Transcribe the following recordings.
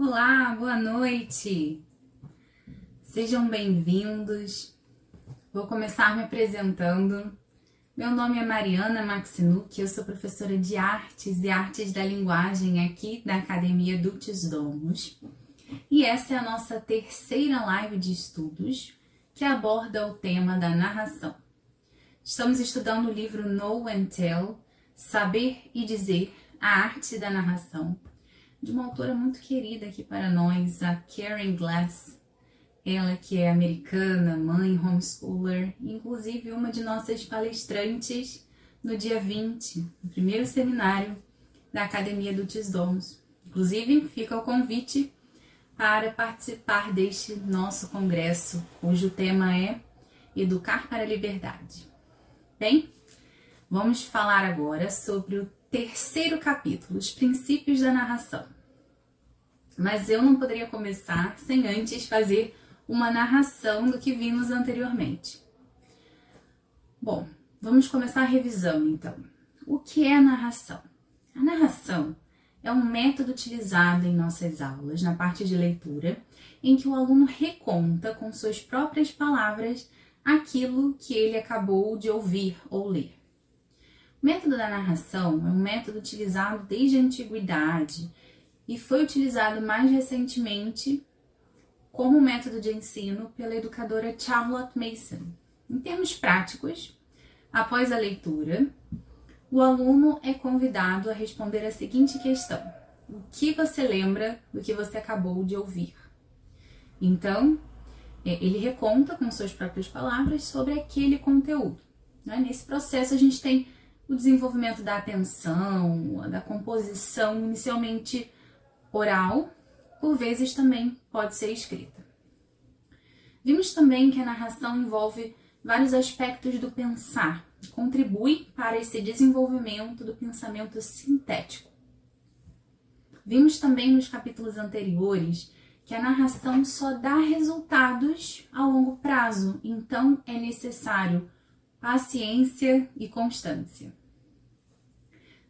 Olá, boa noite. Sejam bem-vindos. Vou começar me apresentando. Meu nome é Mariana Maxinuk, eu sou professora de artes e artes da linguagem aqui da Academia Dulcis Domus. E essa é a nossa terceira live de estudos que aborda o tema da narração. Estamos estudando o livro Know and Tell, Saber e Dizer, a arte da narração, de uma autora muito querida aqui para nós, a Karen Glass. Ela que é americana, mãe, homeschooler, inclusive uma de nossas palestrantes no dia 20, no primeiro seminário da Academia do Tisdomos. Inclusive, fica o convite para participar deste nosso congresso, cujo tema é Educar para a Liberdade. Bem, vamos falar agora sobre o terceiro capítulo, os princípios da narração. Mas eu não poderia começar sem antes fazer uma narração do que vimos anteriormente. Bom, vamos começar a revisão então. O que é narração? A narração é um método utilizado em nossas aulas, na parte de leitura, em que o aluno reconta com suas próprias palavras aquilo que ele acabou de ouvir ou ler. O método da narração é um método utilizado desde a antiguidade e foi utilizado mais recentemente como método de ensino pela educadora Charlotte Mason. Em termos práticos, após a leitura, o aluno é convidado a responder a seguinte questão: O que você lembra do que você acabou de ouvir? Então, é, ele reconta com suas próprias palavras sobre aquele conteúdo. Né? Nesse processo, a gente tem o desenvolvimento da atenção, da composição inicialmente oral, por vezes também pode ser escrita. Vimos também que a narração envolve vários aspectos do pensar, contribui para esse desenvolvimento do pensamento sintético. Vimos também nos capítulos anteriores que a narração só dá resultados a longo prazo, então é necessário paciência e constância.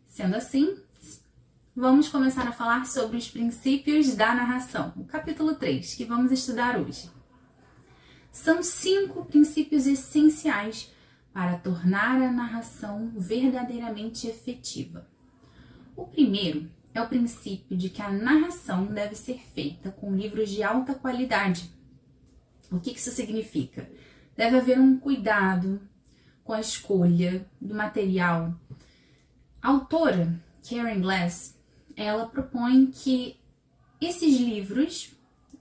Sendo assim, vamos começar a falar sobre os princípios da narração, o capítulo 3, que vamos estudar hoje. São cinco princípios essenciais para tornar a narração verdadeiramente efetiva. O primeiro é o princípio de que a narração deve ser feita com livros de alta qualidade. O que isso significa? Deve haver um cuidado com a escolha do material. A autora, Karen Glass, ela propõe que esses livros,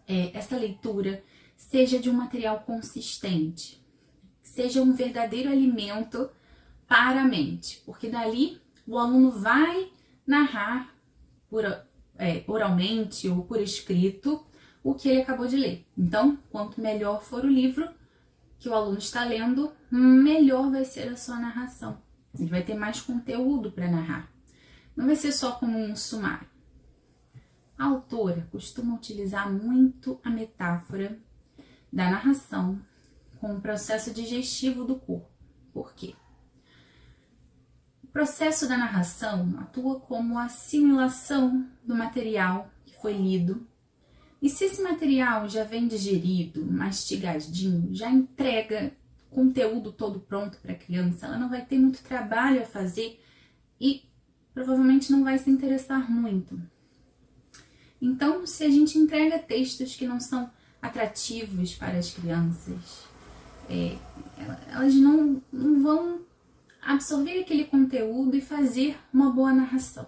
é, essa leitura, seja de um material consistente, seja um verdadeiro alimento para a mente, porque dali o aluno vai narrar por, é, oralmente ou por escrito o que ele acabou de ler. Então, quanto melhor for o livro, que o aluno está lendo, melhor vai ser a sua narração. Ele vai ter mais conteúdo para narrar. Não vai ser só como um sumário. A autora costuma utilizar muito a metáfora da narração com o processo digestivo do corpo. Por quê? O processo da narração atua como assimilação do material que foi lido e se esse material já vem digerido, mastigadinho, já entrega conteúdo todo pronto para a criança, ela não vai ter muito trabalho a fazer e provavelmente não vai se interessar muito. Então, se a gente entrega textos que não são atrativos para as crianças, é, elas não, não vão absorver aquele conteúdo e fazer uma boa narração.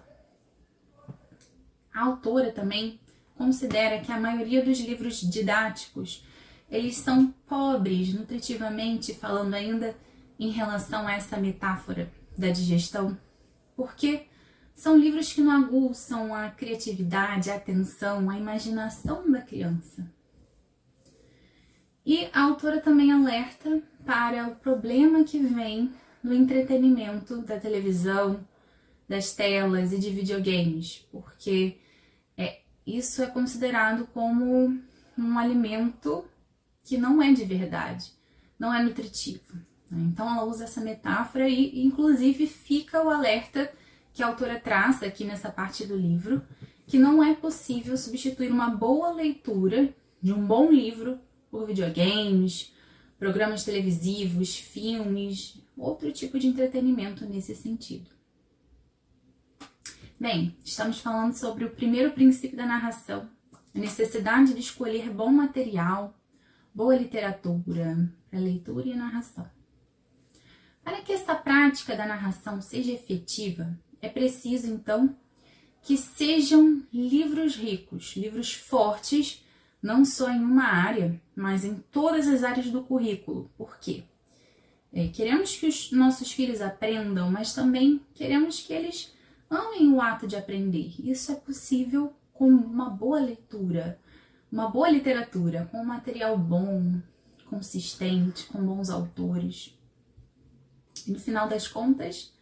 A autora também considera que a maioria dos livros didáticos eles são pobres nutritivamente, falando ainda em relação a essa metáfora da digestão, porque são livros que não aguçam a criatividade, a atenção, a imaginação da criança. E a autora também alerta para o problema que vem no entretenimento da televisão, das telas e de videogames, porque isso é considerado como um alimento que não é de verdade, não é nutritivo. Né? Então ela usa essa metáfora e, inclusive, fica o alerta que a autora traça aqui nessa parte do livro, que não é possível substituir uma boa leitura de um bom livro por videogames, programas televisivos, filmes, outro tipo de entretenimento nesse sentido. Bem, estamos falando sobre o primeiro princípio da narração, a necessidade de escolher bom material, boa literatura para leitura e narração. Para que essa prática da narração seja efetiva, é preciso então que sejam livros ricos, livros fortes, não só em uma área, mas em todas as áreas do currículo. Por quê? É, queremos que os nossos filhos aprendam, mas também queremos que eles amem o ato de aprender. Isso é possível com uma boa leitura, uma boa literatura, com um material bom, consistente, com bons autores. E no final das contas,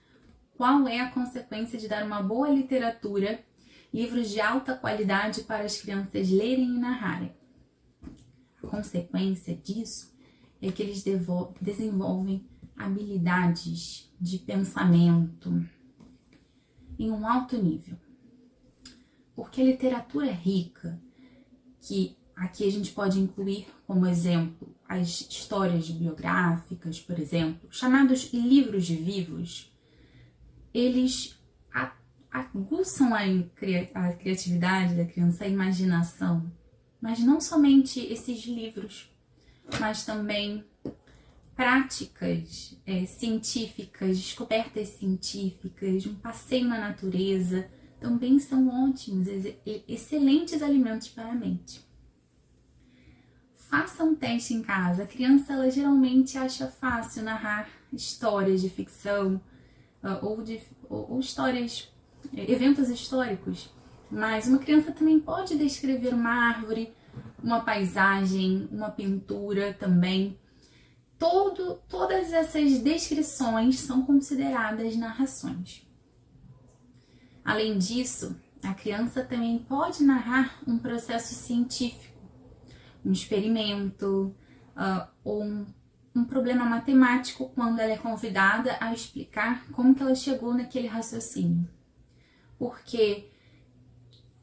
qual é a consequência de dar uma boa literatura, livros de alta qualidade para as crianças lerem e narrarem? A consequência disso é que eles desenvolvem habilidades de pensamento em um alto nível. Porque a literatura rica, que aqui a gente pode incluir como exemplo as histórias biográficas, por exemplo, chamados livros de vivos, eles aguçam a, a criatividade da criança, a imaginação. Mas não somente esses livros, mas também práticas é, científicas, descobertas científicas, um passeio na natureza, também são ótimos, excelentes alimentos para a mente. Faça um teste em casa. A criança ela geralmente acha fácil narrar histórias de ficção, ou, de, ou, ou histórias, eh, eventos históricos. Mas uma criança também pode descrever uma árvore, uma paisagem, uma pintura também. Todo, todas essas descrições são consideradas narrações. Além disso, a criança também pode narrar um processo científico, um experimento uh, ou um um problema matemático quando ela é convidada a explicar como que ela chegou naquele raciocínio. Porque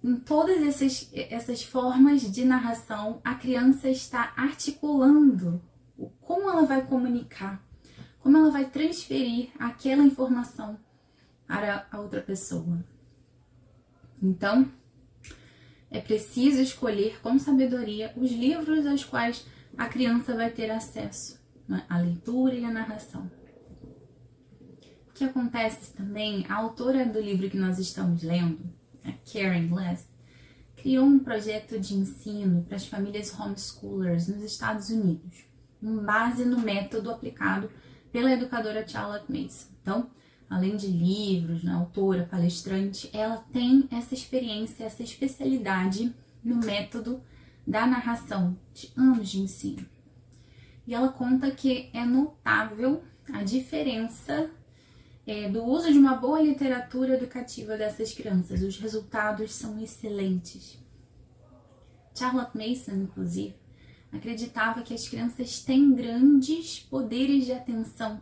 em todas essas, essas formas de narração, a criança está articulando como ela vai comunicar, como ela vai transferir aquela informação para a outra pessoa. Então, é preciso escolher com sabedoria os livros aos quais a criança vai ter acesso? A leitura e a narração. O que acontece também, a autora do livro que nós estamos lendo, a Karen Glass, criou um projeto de ensino para as famílias homeschoolers nos Estados Unidos, com base no método aplicado pela educadora Charlotte Mason. Então, além de livros, né, autora, palestrante, ela tem essa experiência, essa especialidade no método da narração de anos de ensino e ela conta que é notável a diferença é, do uso de uma boa literatura educativa dessas crianças. Os resultados são excelentes. Charlotte Mason, inclusive, acreditava que as crianças têm grandes poderes de atenção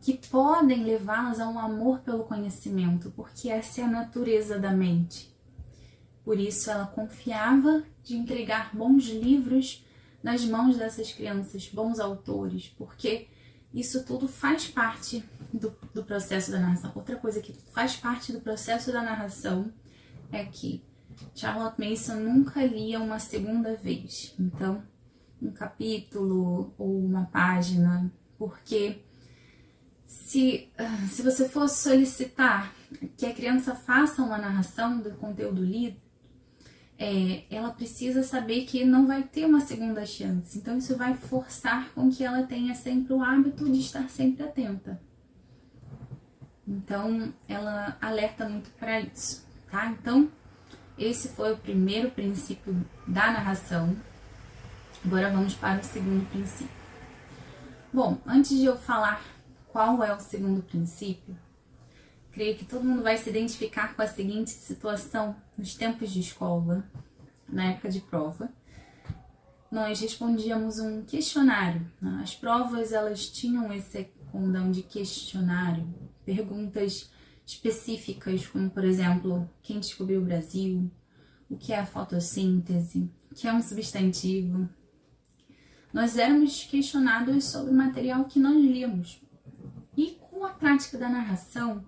que podem levá-las a um amor pelo conhecimento, porque essa é a natureza da mente. Por isso, ela confiava de entregar bons livros nas mãos dessas crianças, bons autores, porque isso tudo faz parte do, do processo da narração. Outra coisa que faz parte do processo da narração é que Charlotte Mason nunca lia uma segunda vez. Então, um capítulo ou uma página, porque se, se você for solicitar que a criança faça uma narração do conteúdo lido, é, ela precisa saber que não vai ter uma segunda chance. Então, isso vai forçar com que ela tenha sempre o hábito de estar sempre atenta. Então, ela alerta muito para isso, tá? Então, esse foi o primeiro princípio da narração. Agora vamos para o segundo princípio. Bom, antes de eu falar qual é o segundo princípio, Creio que todo mundo vai se identificar com a seguinte situação nos tempos de escola, na época de prova. Nós respondíamos um questionário. Né? As provas elas tinham esse condão de questionário, perguntas específicas, como por exemplo, quem descobriu o Brasil, o que é a fotossíntese, o que é um substantivo. Nós éramos questionados sobre o material que nós líamos. E com a prática da narração,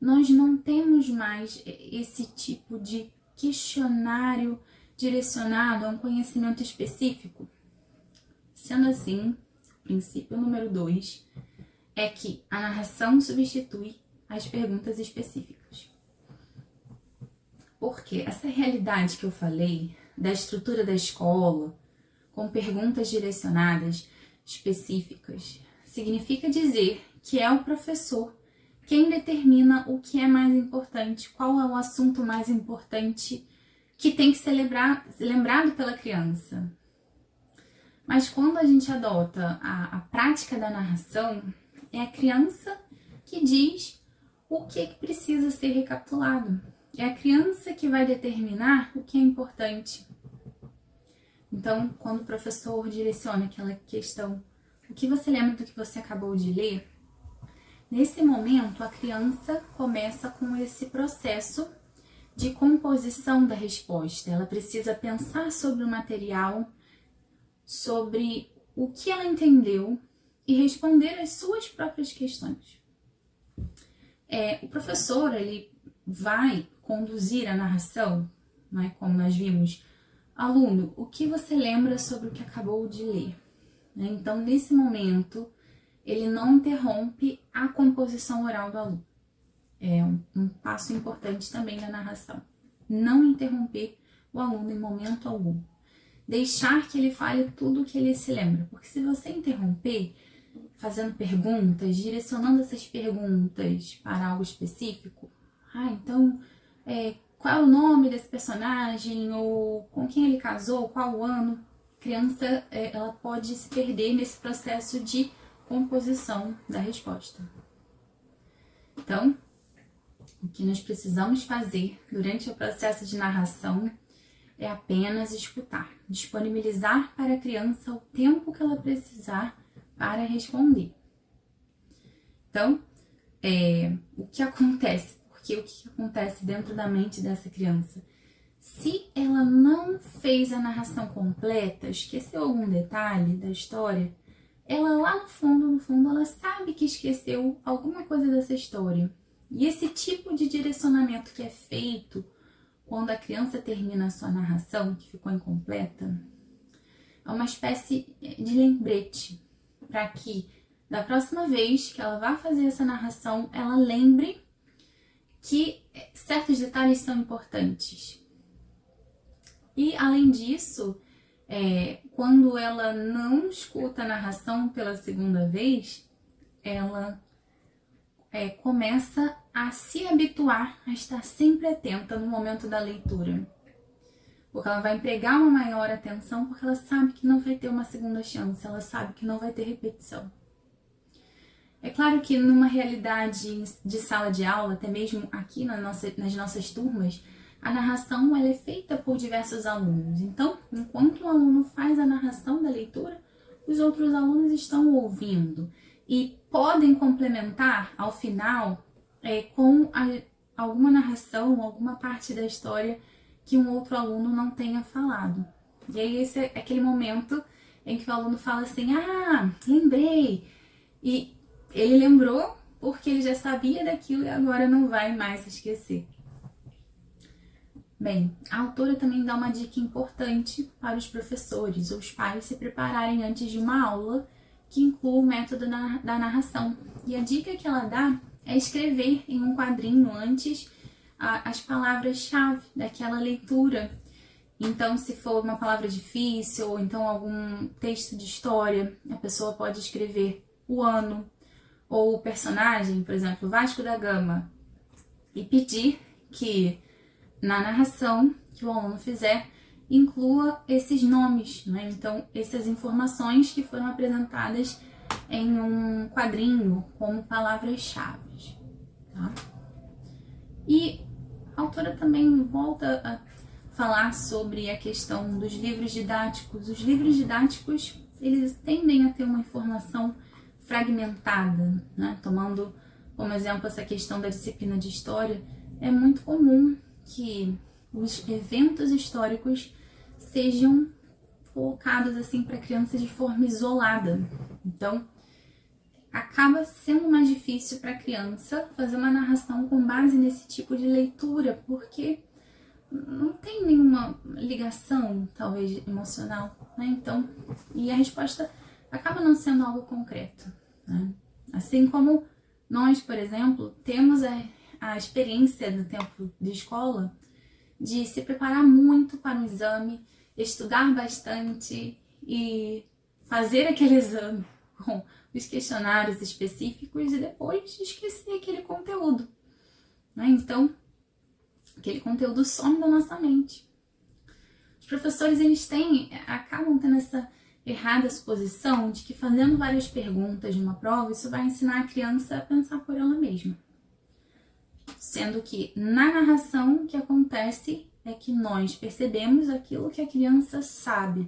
nós não temos mais esse tipo de questionário direcionado a um conhecimento específico. Sendo assim, o princípio número dois é que a narração substitui as perguntas específicas. Porque essa realidade que eu falei da estrutura da escola, com perguntas direcionadas específicas, significa dizer que é o professor quem determina o que é mais importante, qual é o assunto mais importante que tem que ser lembrado pela criança. Mas quando a gente adota a, a prática da narração, é a criança que diz o que, que precisa ser recapitulado. É a criança que vai determinar o que é importante. Então, quando o professor direciona aquela questão, o que você lembra do que você acabou de ler? Nesse momento, a criança começa com esse processo de composição da resposta. Ela precisa pensar sobre o material, sobre o que ela entendeu e responder as suas próprias questões. É, o professor ele vai conduzir a narração, né, como nós vimos, aluno, o que você lembra sobre o que acabou de ler? Né? Então, nesse momento, ele não interrompe a composição oral do aluno. É um, um passo importante também na narração. Não interromper o aluno em momento algum. Deixar que ele fale tudo o que ele se lembra. Porque se você interromper, fazendo perguntas, direcionando essas perguntas para algo específico, ah, então, é, qual é o nome desse personagem, ou com quem ele casou, qual o ano, a criança é, ela pode se perder nesse processo de composição da resposta. Então, o que nós precisamos fazer durante o processo de narração é apenas escutar, disponibilizar para a criança o tempo que ela precisar para responder. Então, é, o que acontece? Porque o que acontece dentro da mente dessa criança? Se ela não fez a narração completa, esqueceu algum detalhe da história, ela lá no fundo, no fundo, ela sabe que esqueceu alguma coisa dessa história. E esse tipo de direcionamento que é feito quando a criança termina a sua narração, que ficou incompleta, é uma espécie de lembrete para que da próxima vez que ela vá fazer essa narração, ela lembre que certos detalhes são importantes. E além disso, é, quando ela não escuta a narração pela segunda vez, ela é, começa a se habituar a estar sempre atenta no momento da leitura. Porque ela vai empregar uma maior atenção porque ela sabe que não vai ter uma segunda chance, ela sabe que não vai ter repetição. É claro que numa realidade de sala de aula, até mesmo aqui na nossa, nas nossas turmas, a narração ela é feita por diversos alunos. Então, enquanto o aluno faz a narração da leitura, os outros alunos estão ouvindo e podem complementar ao final é, com a, alguma narração, alguma parte da história que um outro aluno não tenha falado. E aí esse é aquele momento em que o aluno fala assim: "Ah, lembrei". E ele lembrou porque ele já sabia daquilo e agora não vai mais esquecer. Bem, a autora também dá uma dica importante para os professores ou os pais se prepararem antes de uma aula que inclua o método da narração. E a dica que ela dá é escrever em um quadrinho antes as palavras-chave daquela leitura. Então, se for uma palavra difícil ou então algum texto de história, a pessoa pode escrever o ano ou o personagem, por exemplo, Vasco da Gama, e pedir que na narração que o aluno fizer, inclua esses nomes, né? então essas informações que foram apresentadas em um quadrinho como palavras-chave. Tá? E a autora também volta a falar sobre a questão dos livros didáticos. Os livros didáticos eles tendem a ter uma informação fragmentada, né? tomando como exemplo essa questão da disciplina de história, é muito comum que os eventos históricos sejam colocados assim para a criança de forma isolada. Então, acaba sendo mais difícil para a criança fazer uma narração com base nesse tipo de leitura, porque não tem nenhuma ligação, talvez emocional, né? Então, e a resposta acaba não sendo algo concreto, né? Assim como nós, por exemplo, temos a, a experiência do tempo de escola de se preparar muito para um exame, estudar bastante e fazer aquele exame com os questionários específicos e depois esquecer aquele conteúdo. Né? Então, aquele conteúdo some da nossa mente. Os professores eles têm, acabam tendo essa errada suposição de que fazendo várias perguntas numa prova, isso vai ensinar a criança a pensar por ela mesma. Sendo que na narração o que acontece é que nós percebemos aquilo que a criança sabe.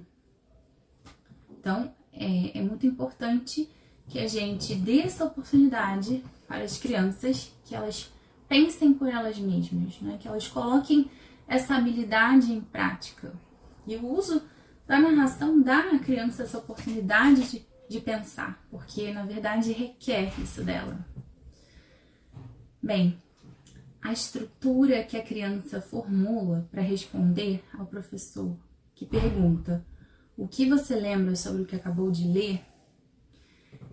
Então, é, é muito importante que a gente dê essa oportunidade para as crianças, que elas pensem por elas mesmas, né? que elas coloquem essa habilidade em prática. E o uso da narração dá à criança essa oportunidade de, de pensar, porque na verdade requer isso dela. Bem, a estrutura que a criança formula para responder ao professor que pergunta o que você lembra sobre o que acabou de ler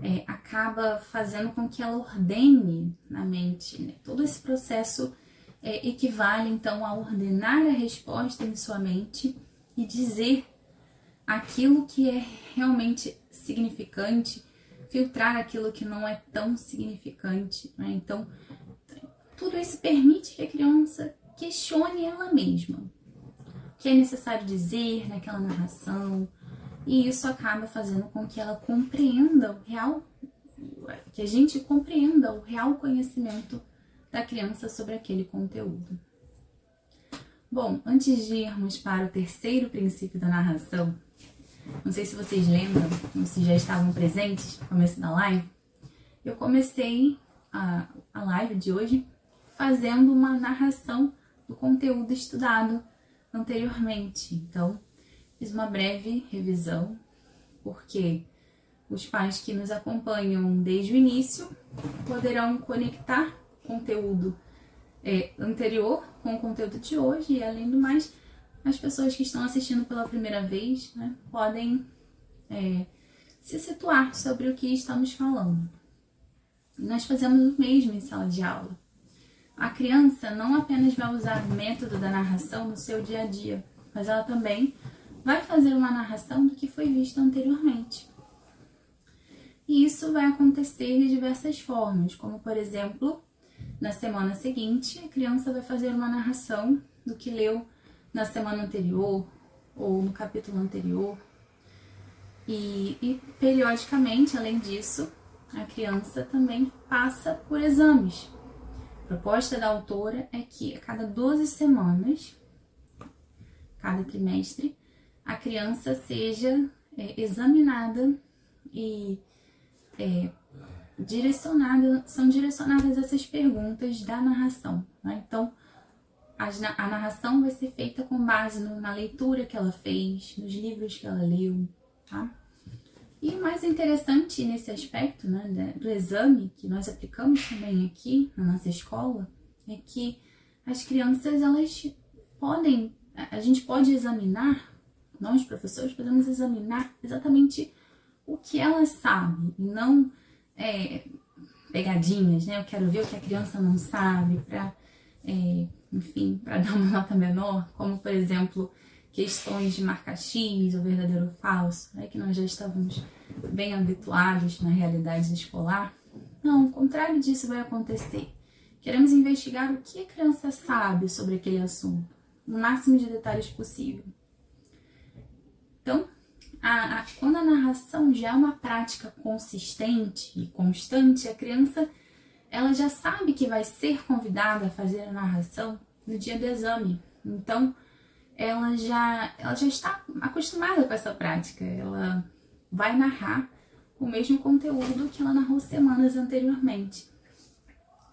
é, acaba fazendo com que ela ordene na mente. Né? Todo esse processo é, equivale então a ordenar a resposta em sua mente e dizer aquilo que é realmente significante, filtrar aquilo que não é tão significante. Né? Então, tudo isso permite que a criança questione ela mesma. O que é necessário dizer naquela narração, e isso acaba fazendo com que ela compreenda o real, que a gente compreenda o real conhecimento da criança sobre aquele conteúdo. Bom, antes de irmos para o terceiro princípio da narração, não sei se vocês lembram, ou se já estavam presentes no começo da live, eu comecei a, a live de hoje fazendo uma narração do conteúdo estudado anteriormente. Então, Fiz uma breve revisão, porque os pais que nos acompanham desde o início poderão conectar conteúdo é, anterior com o conteúdo de hoje, e além do mais, as pessoas que estão assistindo pela primeira vez né, podem é, se situar sobre o que estamos falando. Nós fazemos o mesmo em sala de aula. A criança não apenas vai usar o método da narração no seu dia a dia, mas ela também vai fazer uma narração do que foi visto anteriormente. E isso vai acontecer de diversas formas, como por exemplo, na semana seguinte, a criança vai fazer uma narração do que leu na semana anterior ou no capítulo anterior. E, e periodicamente, além disso, a criança também passa por exames. Proposta da autora é que a cada 12 semanas, cada trimestre, a criança seja é, examinada e é, direcionada, são direcionadas essas perguntas da narração. Né? Então, a, a, narração vai ser feita com base no, na leitura que ela fez, nos livros que ela leu, tá? E mais interessante nesse aspecto né, do exame que nós aplicamos também aqui na nossa escola é que as crianças elas podem, a gente pode examinar nós, professores, podemos examinar exatamente o que ela sabe e não é, pegadinhas, né? Eu quero ver o que a criança não sabe para, é, enfim, para dar uma nota menor, como por exemplo questões de marca X ou verdadeiro ou falso, né? que nós já estávamos bem habituados na realidade escolar. Não, o contrário disso vai acontecer. Queremos investigar o que a criança sabe sobre aquele assunto, no máximo de detalhes possível. Então, a, a, quando a narração já é uma prática consistente e constante, a criança ela já sabe que vai ser convidada a fazer a narração no dia do exame. Então, ela já, ela já está acostumada com essa prática. Ela vai narrar o mesmo conteúdo que ela narrou semanas anteriormente.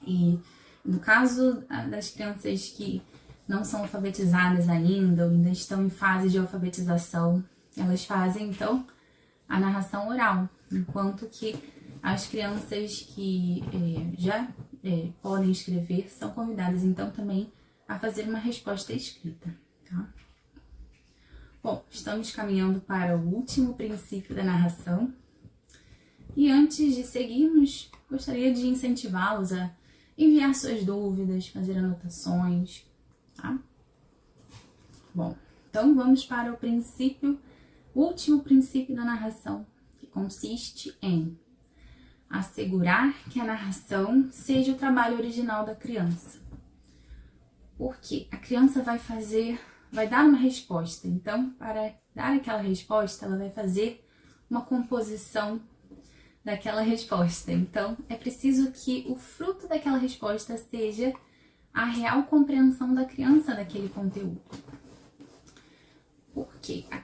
E no caso das crianças que não são alfabetizadas ainda, ou ainda estão em fase de alfabetização, elas fazem então a narração oral, enquanto que as crianças que é, já é, podem escrever são convidadas então também a fazer uma resposta escrita. Tá? Bom, estamos caminhando para o último princípio da narração. E antes de seguirmos, gostaria de incentivá-los a enviar suas dúvidas, fazer anotações, tá? Bom, então vamos para o princípio, o último princípio da narração, que consiste em assegurar que a narração seja o trabalho original da criança. Porque a criança vai fazer, vai dar uma resposta. Então, para dar aquela resposta, ela vai fazer uma composição daquela resposta. Então, é preciso que o fruto daquela resposta seja a real compreensão da criança daquele conteúdo. Porque a,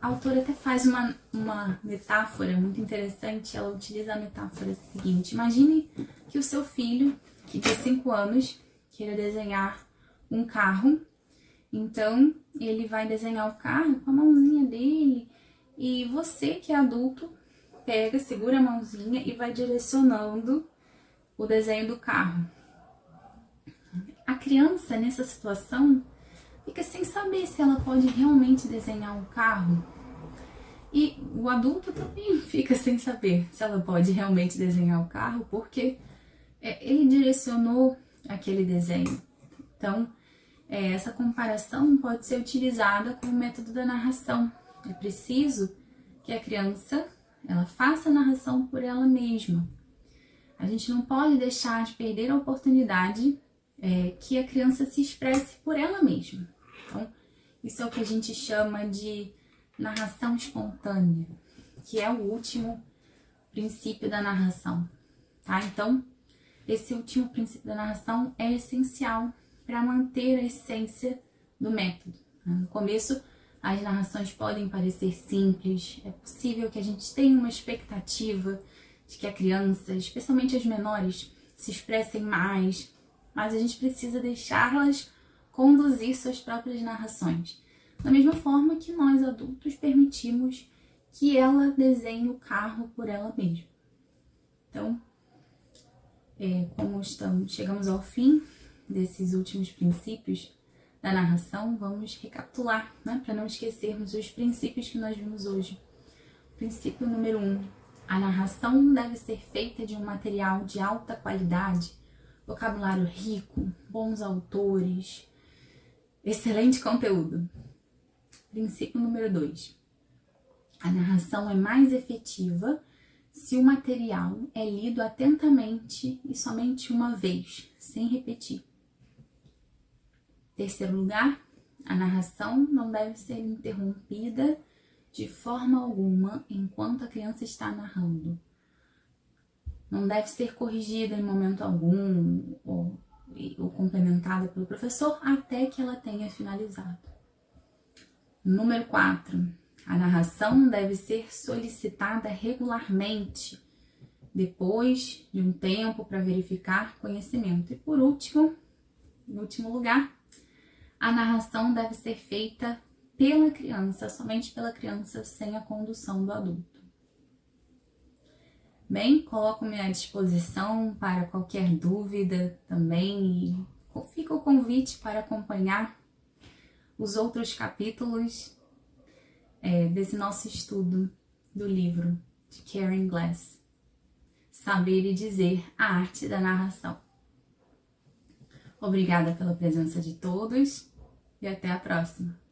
a, autora até faz uma, uma metáfora muito interessante. Ela utiliza a metáfora seguinte: imagine que o seu filho, que tem 5 anos, queira desenhar um carro. Então, ele vai desenhar o carro com a mãozinha dele. E você, que é adulto, pega, segura a mãozinha e vai direcionando o desenho do carro. A criança, nessa situação, fica sem saber se ela pode realmente desenhar um carro. E o adulto também fica sem saber se ela pode realmente desenhar o carro, porque é, ele direcionou aquele desenho. Então, é, essa comparação pode ser utilizada como método da narração. É preciso que a criança ela faça a narração por ela mesma. A gente não pode deixar de perder a oportunidade é, que a criança se expresse por ela mesma. Então, isso é o que a gente chama de narração espontânea, que é o último princípio da narração, tá? Então, esse último princípio da narração é essencial para manter a essência do método. Né? No começo, as narrações podem parecer simples, é possível que a gente tenha uma expectativa de que a criança, especialmente as menores, se expressem mais, mas a gente precisa deixá-las conduzir suas próprias narrações. Da mesma forma que nós adultos permitimos que ela desenhe o carro por ela mesma. Então, é, como estamos, chegamos ao fim desses últimos princípios da narração, vamos recapitular, né, para não esquecermos os princípios que nós vimos hoje. Princípio número um: a narração deve ser feita de um material de alta qualidade, vocabulário rico, bons autores, excelente conteúdo. Princípio número dois: a narração é mais efetiva se o material é lido atentamente e somente uma vez, sem repetir. Terceiro lugar, a narração não deve ser interrompida de forma alguma enquanto a criança está narrando. Não deve ser corrigida em momento algum ou, ou complementada pelo professor até que ela tenha finalizado. Número 4. A narração deve ser solicitada regularmente, depois de um tempo para verificar conhecimento. E por último, em último lugar, a narração deve ser feita pela criança, somente pela criança, sem a condução do adulto. Bem, coloco-me à disposição para qualquer dúvida também e fica o convite para acompanhar os outros capítulos é, desse nosso estudo do livro de Karen Glass, Saber e Dizer a Arte da Narração. Obrigada pela presença de todos e até a próxima.